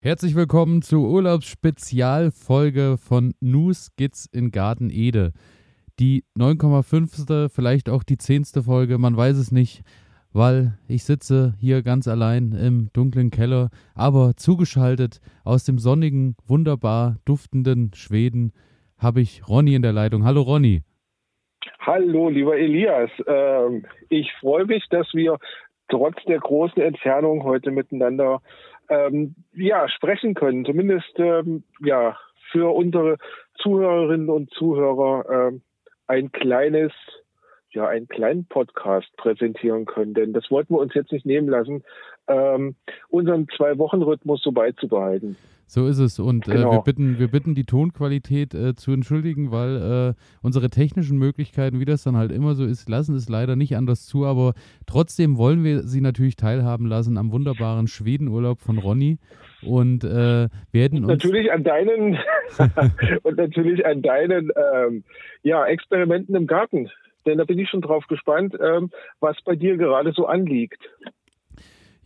Herzlich willkommen zur Urlaubsspezialfolge von Nu Skits in Garten Ede. Die 9,5. vielleicht auch die 10. Folge, man weiß es nicht, weil ich sitze hier ganz allein im dunklen Keller, aber zugeschaltet aus dem sonnigen, wunderbar duftenden Schweden habe ich Ronny in der Leitung. Hallo Ronny. Hallo, lieber Elias. Ähm, ich freue mich, dass wir trotz der großen Entfernung heute miteinander ähm, ja, sprechen können. Zumindest ähm, ja, für unsere Zuhörerinnen und Zuhörer ähm, ein kleines, ja, einen kleinen Podcast präsentieren können. Denn das wollten wir uns jetzt nicht nehmen lassen, ähm, unseren Zwei-Wochen-Rhythmus so beizubehalten. So ist es. Und genau. äh, wir, genau. bitten, wir bitten die Tonqualität äh, zu entschuldigen, weil äh, unsere technischen Möglichkeiten, wie das dann halt immer so ist, lassen es leider nicht anders zu. Aber trotzdem wollen wir Sie natürlich teilhaben lassen am wunderbaren Schwedenurlaub von Ronny. Und äh, werden uns. Natürlich an deinen und natürlich an deinen ähm, ja, Experimenten im Garten. Denn da bin ich schon drauf gespannt, ähm, was bei dir gerade so anliegt.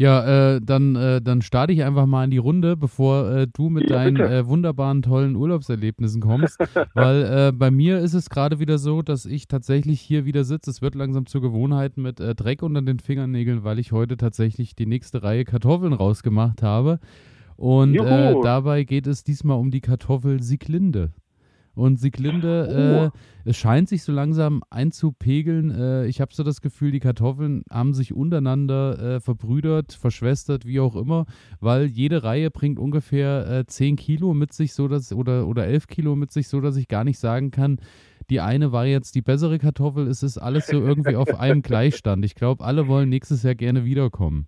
Ja, äh, dann, äh, dann starte ich einfach mal in die Runde, bevor äh, du mit ja, deinen äh, wunderbaren, tollen Urlaubserlebnissen kommst. weil äh, bei mir ist es gerade wieder so, dass ich tatsächlich hier wieder sitze. Es wird langsam zur Gewohnheit mit äh, Dreck unter den Fingernägeln, weil ich heute tatsächlich die nächste Reihe Kartoffeln rausgemacht habe. Und dabei geht es diesmal um die Kartoffel Sieglinde. Und Sieglinde, oh. äh, es scheint sich so langsam einzupegeln. Äh, ich habe so das Gefühl, die Kartoffeln haben sich untereinander äh, verbrüdert, verschwestert, wie auch immer, weil jede Reihe bringt ungefähr äh, 10 Kilo mit sich, so dass, oder, oder 11 Kilo mit sich, so dass ich gar nicht sagen kann, die eine war jetzt die bessere Kartoffel. Es ist alles so irgendwie auf einem Gleichstand. Ich glaube, alle wollen nächstes Jahr gerne wiederkommen.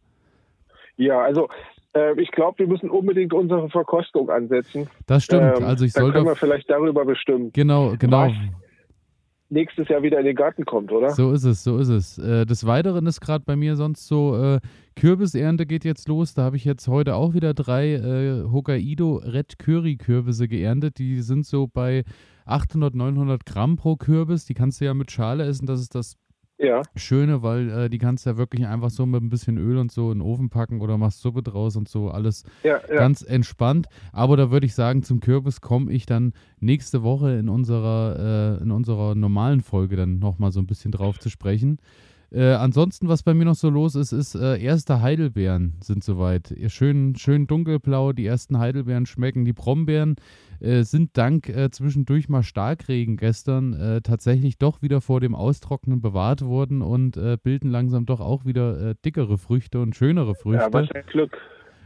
Ja, also äh, ich glaube, wir müssen unbedingt unsere Verkostung ansetzen. Das stimmt. Ähm, also ich soll können wir vielleicht darüber bestimmen. Genau, genau. nächstes Jahr wieder in den Garten kommt, oder? So ist es, so ist es. Äh, des Weiteren ist gerade bei mir sonst so, äh, Kürbisernte geht jetzt los. Da habe ich jetzt heute auch wieder drei äh, Hokkaido Red Curry Kürbisse geerntet. Die sind so bei 800, 900 Gramm pro Kürbis. Die kannst du ja mit Schale essen. Das ist das ja. Schöne, weil äh, die kannst du ja wirklich einfach so mit ein bisschen Öl und so in den Ofen packen oder machst Suppe draus und so, alles ja, ja. ganz entspannt. Aber da würde ich sagen, zum Kürbis komme ich dann nächste Woche in unserer, äh, in unserer normalen Folge dann nochmal so ein bisschen drauf zu sprechen. Äh, ansonsten, was bei mir noch so los ist, ist, äh, erste Heidelbeeren sind soweit. Schön, schön dunkelblau, die ersten Heidelbeeren schmecken. Die Brombeeren äh, sind dank äh, zwischendurch mal Starkregen gestern äh, tatsächlich doch wieder vor dem Austrocknen bewahrt worden und äh, bilden langsam doch auch wieder dickere Früchte und schönere Früchte. Ja, was ein Glück.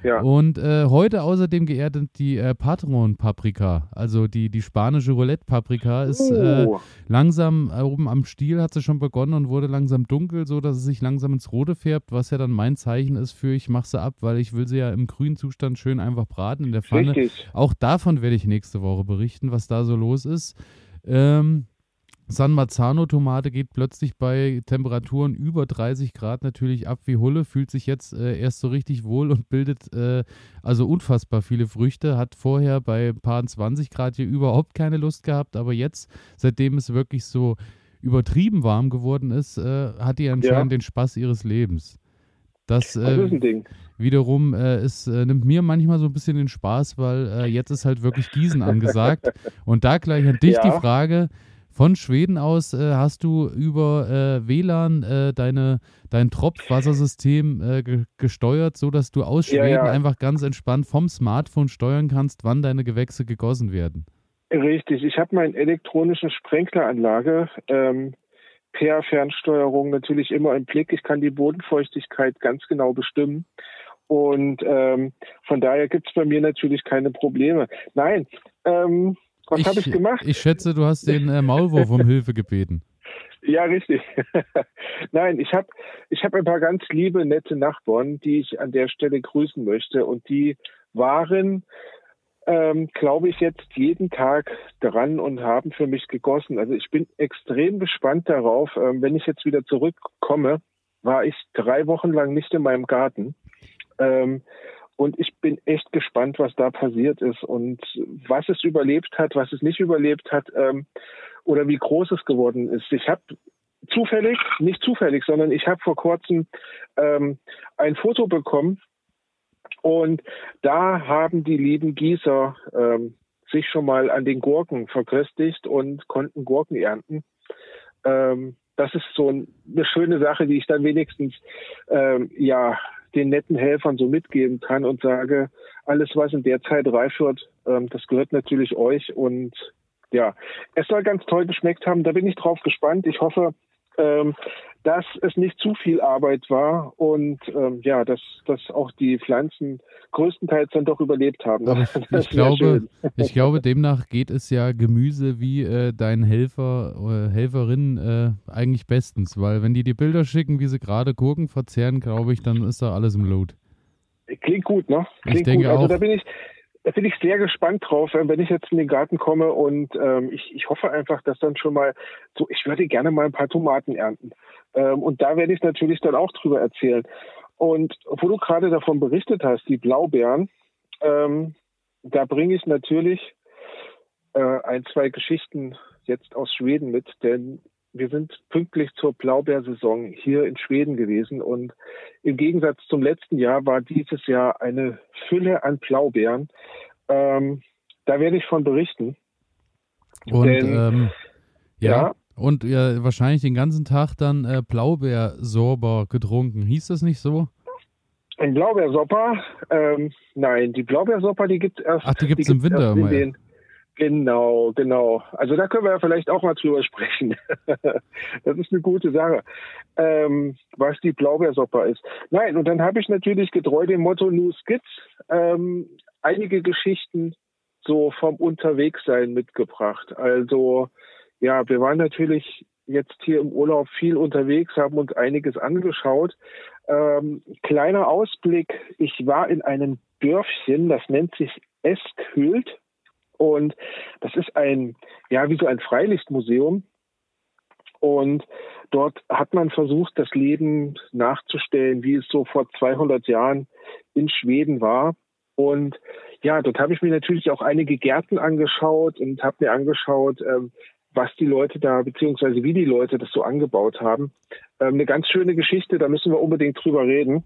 Ja. Und äh, heute außerdem geerdet die äh, Patron-Paprika, also die, die spanische Roulette-Paprika, ist äh, oh. langsam äh, oben am Stiel, hat sie schon begonnen und wurde langsam dunkel, so dass es sich langsam ins Rote färbt, was ja dann mein Zeichen ist für ich mache sie ab, weil ich will sie ja im grünen Zustand schön einfach braten in der Pfanne. Richtig. Auch davon werde ich nächste Woche berichten, was da so los ist. Ähm, San Marzano-Tomate geht plötzlich bei Temperaturen über 30 Grad natürlich ab wie Hulle, fühlt sich jetzt äh, erst so richtig wohl und bildet äh, also unfassbar viele Früchte. Hat vorher bei ein paar 20 Grad hier überhaupt keine Lust gehabt, aber jetzt, seitdem es wirklich so übertrieben warm geworden ist, äh, hat die anscheinend ja. den Spaß ihres Lebens. Das, das ist ein Ding. Wiederum, äh, es äh, nimmt mir manchmal so ein bisschen den Spaß, weil äh, jetzt ist halt wirklich Gießen angesagt. und da gleich an dich ja. die Frage, von Schweden aus äh, hast du über äh, WLAN äh, deine, dein Tropfwassersystem äh, ge gesteuert, sodass du aus Schweden ja, ja. einfach ganz entspannt vom Smartphone steuern kannst, wann deine Gewächse gegossen werden. Richtig, ich habe meine elektronische Sprenkleranlage ähm, per Fernsteuerung natürlich immer im Blick. Ich kann die Bodenfeuchtigkeit ganz genau bestimmen. Und ähm, von daher gibt es bei mir natürlich keine Probleme. Nein, ähm, was habe ich gemacht? Ich schätze, du hast den äh, Maulwurf um Hilfe gebeten. Ja, richtig. Nein, ich habe ich hab ein paar ganz liebe, nette Nachbarn, die ich an der Stelle grüßen möchte. Und die waren, ähm, glaube ich, jetzt jeden Tag dran und haben für mich gegossen. Also ich bin extrem gespannt darauf. Ähm, wenn ich jetzt wieder zurückkomme, war ich drei Wochen lang nicht in meinem Garten. Ähm, und ich bin echt gespannt, was da passiert ist und was es überlebt hat, was es nicht überlebt hat ähm, oder wie groß es geworden ist. Ich habe zufällig, nicht zufällig, sondern ich habe vor kurzem ähm, ein Foto bekommen Und da haben die lieben Gießer ähm, sich schon mal an den Gurken verköstigt und konnten Gurken ernten. Ähm, das ist so eine schöne Sache, die ich dann wenigstens ähm, ja den netten Helfern so mitgeben kann und sage, alles, was in der Zeit reif wird, ähm, das gehört natürlich euch und ja, es soll ganz toll geschmeckt haben. Da bin ich drauf gespannt. Ich hoffe, ähm, dass es nicht zu viel Arbeit war und ähm, ja, dass, dass auch die Pflanzen größtenteils dann doch überlebt haben. Aber ich, glaube, ich glaube, demnach geht es ja Gemüse wie äh, deinen Helfer oder Helferin äh, eigentlich bestens, weil wenn die dir Bilder schicken, wie sie gerade Gurken verzehren, glaube ich, dann ist da alles im Load. Klingt gut, ne? Klingt ich denke gut. Also auch. da bin ich, da bin ich sehr gespannt drauf, äh, wenn ich jetzt in den Garten komme und ähm, ich, ich hoffe einfach, dass dann schon mal so, ich würde gerne mal ein paar Tomaten ernten. Ähm, und da werde ich natürlich dann auch drüber erzählen. Und wo du gerade davon berichtet hast, die Blaubeeren, ähm, da bringe ich natürlich äh, ein, zwei Geschichten jetzt aus Schweden mit, denn wir sind pünktlich zur Blaubeersaison hier in Schweden gewesen und im Gegensatz zum letzten Jahr war dieses Jahr eine Fülle an Blaubeeren. Ähm, da werde ich von berichten. Und Denn, ähm, ja, ja, und ja, wahrscheinlich den ganzen Tag dann äh, Blaubeersorber getrunken. Hieß das nicht so? Ein Blaubeersopper? Ähm, nein, die Blaubeersopper, die gibt es erst. Ach, die gibt es im Winter immer. Den, Genau, genau. Also da können wir ja vielleicht auch mal drüber sprechen. das ist eine gute Sache, ähm, was die Blaubeersopper ist. Nein, und dann habe ich natürlich getreu dem Motto New Skits ähm, einige Geschichten so vom Unterwegssein mitgebracht. Also ja, wir waren natürlich jetzt hier im Urlaub viel unterwegs, haben uns einiges angeschaut. Ähm, kleiner Ausblick, ich war in einem Dörfchen, das nennt sich Eskhült und das ist ein, ja, wie so ein Freilichtmuseum. Und dort hat man versucht, das Leben nachzustellen, wie es so vor 200 Jahren in Schweden war. Und ja, dort habe ich mir natürlich auch einige Gärten angeschaut und habe mir angeschaut, ähm, was die Leute da, beziehungsweise wie die Leute das so angebaut haben. Ähm, eine ganz schöne Geschichte, da müssen wir unbedingt drüber reden.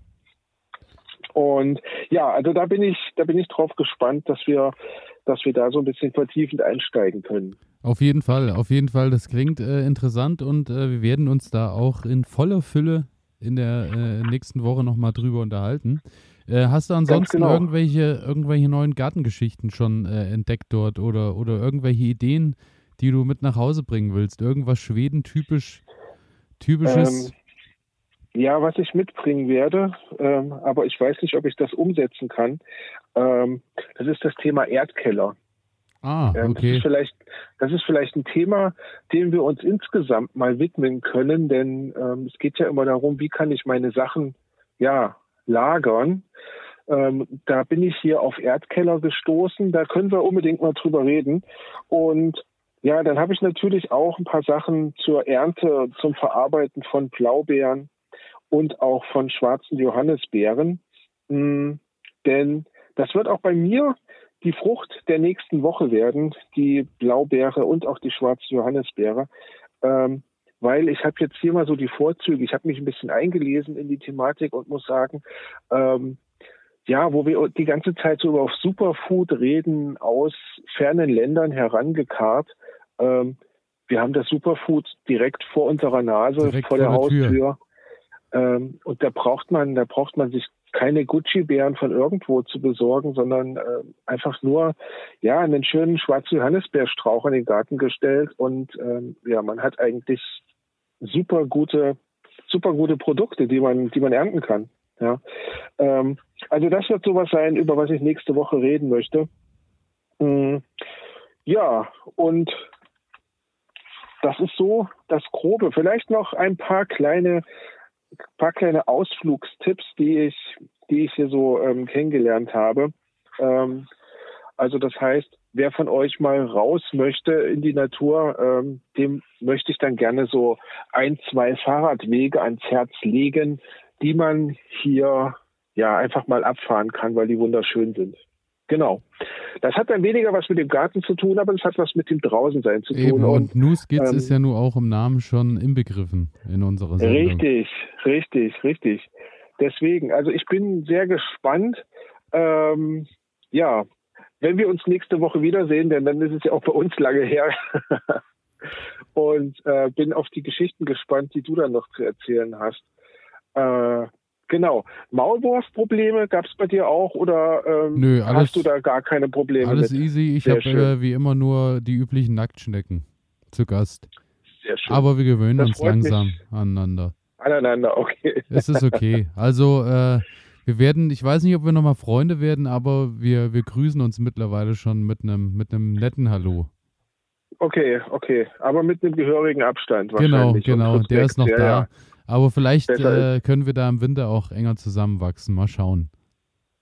Und ja, also da bin ich, da bin ich drauf gespannt, dass wir dass wir da so ein bisschen vertiefend einsteigen können. Auf jeden Fall, auf jeden Fall. Das klingt äh, interessant und äh, wir werden uns da auch in voller Fülle in der äh, nächsten Woche nochmal drüber unterhalten. Äh, hast du ansonsten genau. irgendwelche, irgendwelche neuen Gartengeschichten schon äh, entdeckt dort oder, oder irgendwelche Ideen, die du mit nach Hause bringen willst? Irgendwas Schweden-typisch, typisches? Ähm, ja, was ich mitbringen werde, ähm, aber ich weiß nicht, ob ich das umsetzen kann. Ähm, das ist das Thema Erdkeller. Ah, ähm, okay. Das ist, vielleicht, das ist vielleicht ein Thema, dem wir uns insgesamt mal widmen können, denn ähm, es geht ja immer darum, wie kann ich meine Sachen ja lagern. Ähm, da bin ich hier auf Erdkeller gestoßen. Da können wir unbedingt mal drüber reden. Und ja, dann habe ich natürlich auch ein paar Sachen zur Ernte, zum Verarbeiten von Blaubeeren und auch von schwarzen Johannisbeeren. Mm, denn das wird auch bei mir die Frucht der nächsten Woche werden, die Blaubeere und auch die schwarze Johannisbeere. Ähm, weil ich habe jetzt hier mal so die Vorzüge. Ich habe mich ein bisschen eingelesen in die Thematik und muss sagen, ähm, ja, wo wir die ganze Zeit so über Superfood reden, aus fernen Ländern herangekarrt. Ähm, wir haben das Superfood direkt vor unserer Nase, direkt vor der, der Haustür. Tür. Ähm, und da braucht man, da braucht man sich keine Gucci-Bären von irgendwo zu besorgen, sondern äh, einfach nur ja einen schönen schwarzen Johannisbeerstrauch in den Garten gestellt und ähm, ja, man hat eigentlich super gute, super gute Produkte, die man, die man ernten kann. Ja, ähm, also das wird sowas sein, über was ich nächste Woche reden möchte. Mhm. Ja, und das ist so das Grobe. Vielleicht noch ein paar kleine paar kleine Ausflugstipps, die ich, die ich hier so ähm, kennengelernt habe. Ähm, also das heißt, wer von euch mal raus möchte in die Natur, ähm, dem möchte ich dann gerne so ein, zwei Fahrradwege ans Herz legen, die man hier ja einfach mal abfahren kann, weil die wunderschön sind. Genau. Das hat dann weniger was mit dem Garten zu tun, aber es hat was mit dem Draußensein zu tun. Eben, und, und New Skits ähm, ist ja nur auch im Namen schon inbegriffen in unserer Sendung. Richtig, richtig, richtig. Deswegen, also ich bin sehr gespannt, Ähm, ja, wenn wir uns nächste Woche wiedersehen, denn dann ist es ja auch bei uns lange her. und äh, bin auf die Geschichten gespannt, die du dann noch zu erzählen hast. Äh, genau. Maulwurfprobleme gab es bei dir auch oder ähm, Nö, alles, hast du da gar keine Probleme? Alles mit? easy. Ich habe äh, wie immer nur die üblichen Nacktschnecken zu Gast. Sehr schön. Aber wir gewöhnen das uns langsam mich. aneinander. Aneinander, okay. Es ist okay. Also äh, wir werden, ich weiß nicht, ob wir nochmal Freunde werden, aber wir, wir grüßen uns mittlerweile schon mit einem mit netten Hallo. Okay, okay. Aber mit einem gehörigen Abstand Genau, genau. Der ist noch ja, da. Ja. Aber vielleicht äh, können wir da im Winter auch enger zusammenwachsen. Mal schauen.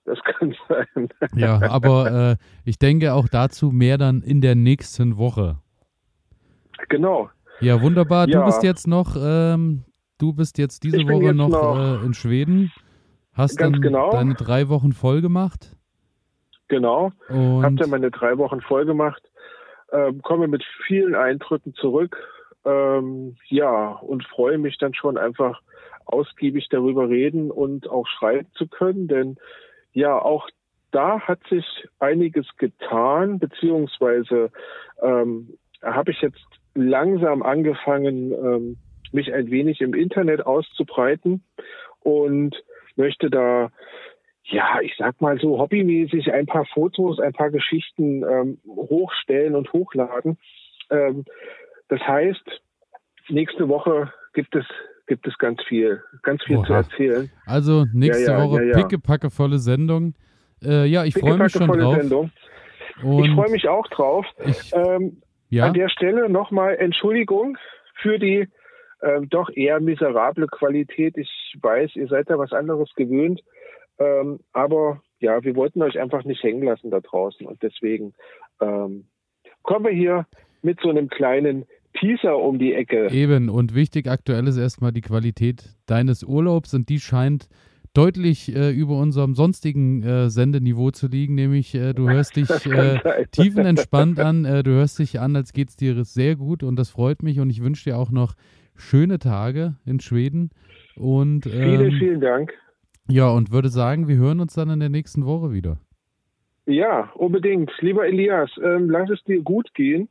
Das kann sein. ja, aber äh, ich denke auch dazu mehr dann in der nächsten Woche. Genau. Ja, wunderbar. Ja. Du bist jetzt noch, ähm, du bist jetzt diese Woche jetzt noch, noch äh, in Schweden. Hast dann genau. deine drei Wochen voll gemacht. Genau. Und hab dann meine drei Wochen voll gemacht. Ähm, komme mit vielen Eindrücken zurück. Ähm, ja, und freue mich dann schon einfach ausgiebig darüber reden und auch schreiben zu können, denn ja, auch da hat sich einiges getan, beziehungsweise ähm, habe ich jetzt langsam angefangen, ähm, mich ein wenig im Internet auszubreiten und möchte da, ja, ich sag mal so hobbymäßig ein paar Fotos, ein paar Geschichten ähm, hochstellen und hochladen. Ähm, das heißt, nächste Woche gibt es gibt es ganz viel, ganz viel Oha. zu erzählen. Also nächste ja, ja, Woche ja, pickepackevolle Sendung. Äh, ja, ich freue mich schon drauf. Sendung. ich freue mich auch drauf. Ich, ähm, ja? An der Stelle nochmal Entschuldigung für die ähm, doch eher miserable Qualität. Ich weiß, ihr seid da was anderes gewöhnt. Ähm, aber ja, wir wollten euch einfach nicht hängen lassen da draußen. Und deswegen ähm, kommen wir hier mit so einem kleinen Teaser um die Ecke. Eben, und wichtig aktuell ist erstmal die Qualität deines Urlaubs und die scheint deutlich äh, über unserem sonstigen äh, Sendeniveau zu liegen, nämlich äh, du hörst dich äh, tiefenentspannt an, äh, du hörst dich an, als geht es dir sehr gut und das freut mich und ich wünsche dir auch noch schöne Tage in Schweden und ähm, vielen, vielen Dank. Ja, und würde sagen, wir hören uns dann in der nächsten Woche wieder. Ja, unbedingt. Lieber Elias, ähm, lass es dir gut gehen.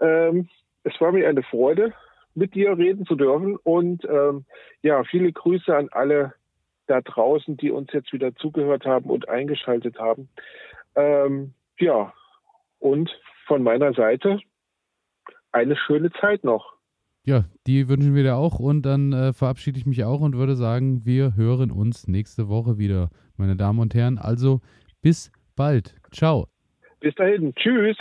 Ähm, es war mir eine Freude, mit dir reden zu dürfen und ähm, ja, viele Grüße an alle da draußen, die uns jetzt wieder zugehört haben und eingeschaltet haben. Ähm, ja, und von meiner Seite eine schöne Zeit noch. Ja, die wünschen wir dir auch und dann äh, verabschiede ich mich auch und würde sagen, wir hören uns nächste Woche wieder, meine Damen und Herren. Also bis bald. Ciao. Bis dahin. Tschüss.